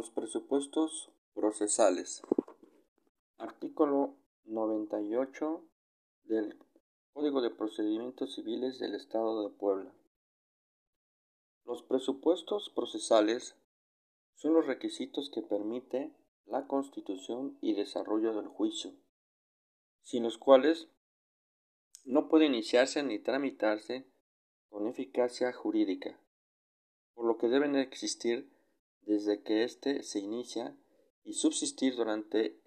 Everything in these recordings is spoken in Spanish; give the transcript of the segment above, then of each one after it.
Los presupuestos procesales. Artículo 98 del Código de Procedimientos Civiles del Estado de Puebla. Los presupuestos procesales son los requisitos que permite la constitución y desarrollo del juicio, sin los cuales no puede iniciarse ni tramitarse con eficacia jurídica, por lo que deben existir desde que éste se inicia y subsistir durante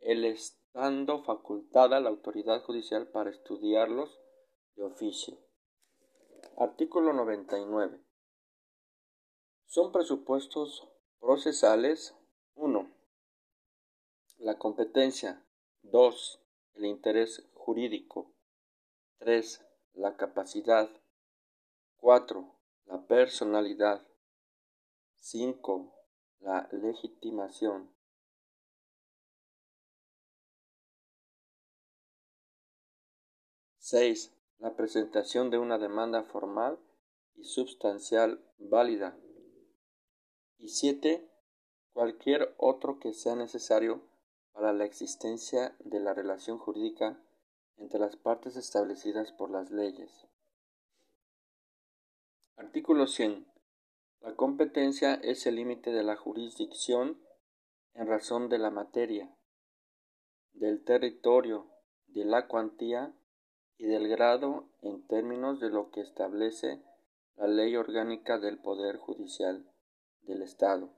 el estando facultada la autoridad judicial para estudiarlos de oficio. Artículo 99. Son presupuestos procesales 1. La competencia 2. El interés jurídico 3. La capacidad 4. La personalidad 5. La legitimación. 6. La presentación de una demanda formal y substancial válida. Y 7. Cualquier otro que sea necesario para la existencia de la relación jurídica entre las partes establecidas por las leyes. Artículo 100. La competencia es el límite de la jurisdicción en razón de la materia, del territorio, de la cuantía y del grado en términos de lo que establece la ley orgánica del Poder Judicial del Estado.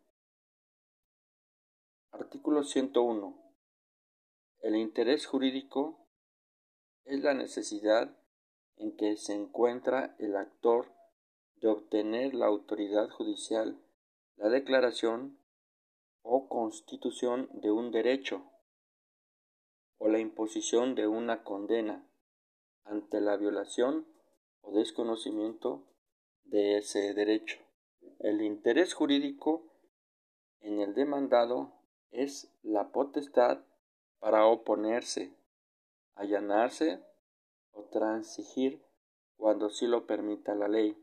Artículo 101. El interés jurídico es la necesidad en que se encuentra el actor de obtener la autoridad judicial la declaración o constitución de un derecho o la imposición de una condena ante la violación o desconocimiento de ese derecho. El interés jurídico en el demandado es la potestad para oponerse, allanarse o transigir cuando sí lo permita la ley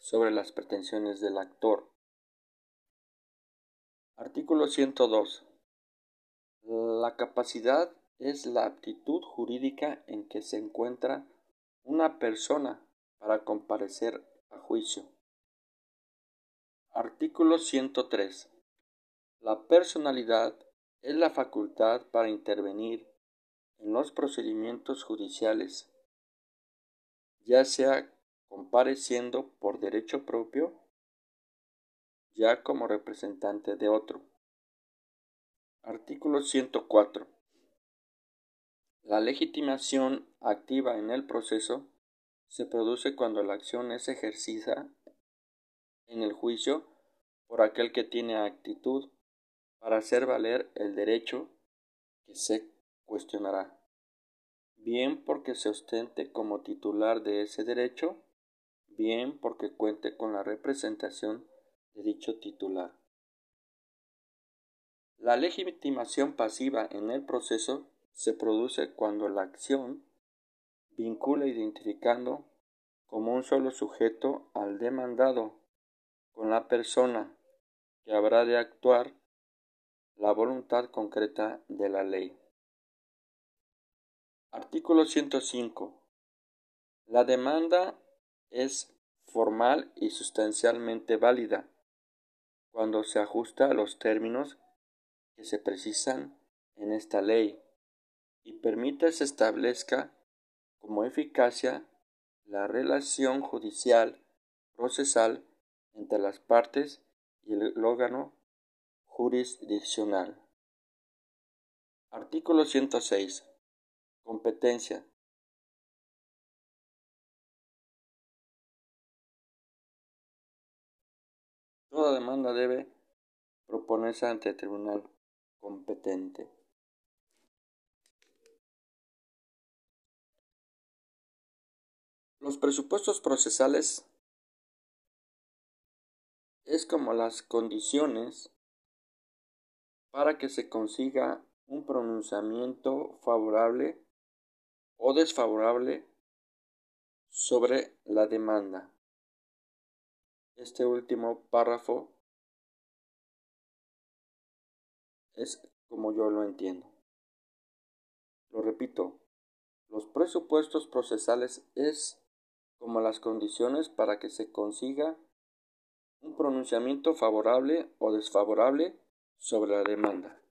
sobre las pretensiones del actor. Artículo 102. La capacidad es la aptitud jurídica en que se encuentra una persona para comparecer a juicio. Artículo 103. La personalidad es la facultad para intervenir en los procedimientos judiciales, ya sea compareciendo por derecho propio, ya como representante de otro. Artículo 104. La legitimación activa en el proceso se produce cuando la acción es ejercida en el juicio por aquel que tiene actitud para hacer valer el derecho que se cuestionará, bien porque se ostente como titular de ese derecho, bien porque cuente con la representación de dicho titular. La legitimación pasiva en el proceso se produce cuando la acción vincula identificando como un solo sujeto al demandado con la persona que habrá de actuar la voluntad concreta de la ley. Artículo 105. La demanda es formal y sustancialmente válida cuando se ajusta a los términos que se precisan en esta ley y permite se establezca como eficacia la relación judicial procesal entre las partes y el órgano jurisdiccional. Artículo 106. Competencia. Toda demanda debe proponerse ante el tribunal competente. Los presupuestos procesales es como las condiciones para que se consiga un pronunciamiento favorable o desfavorable sobre la demanda. Este último párrafo es como yo lo entiendo. Lo repito, los presupuestos procesales es como las condiciones para que se consiga un pronunciamiento favorable o desfavorable sobre la demanda.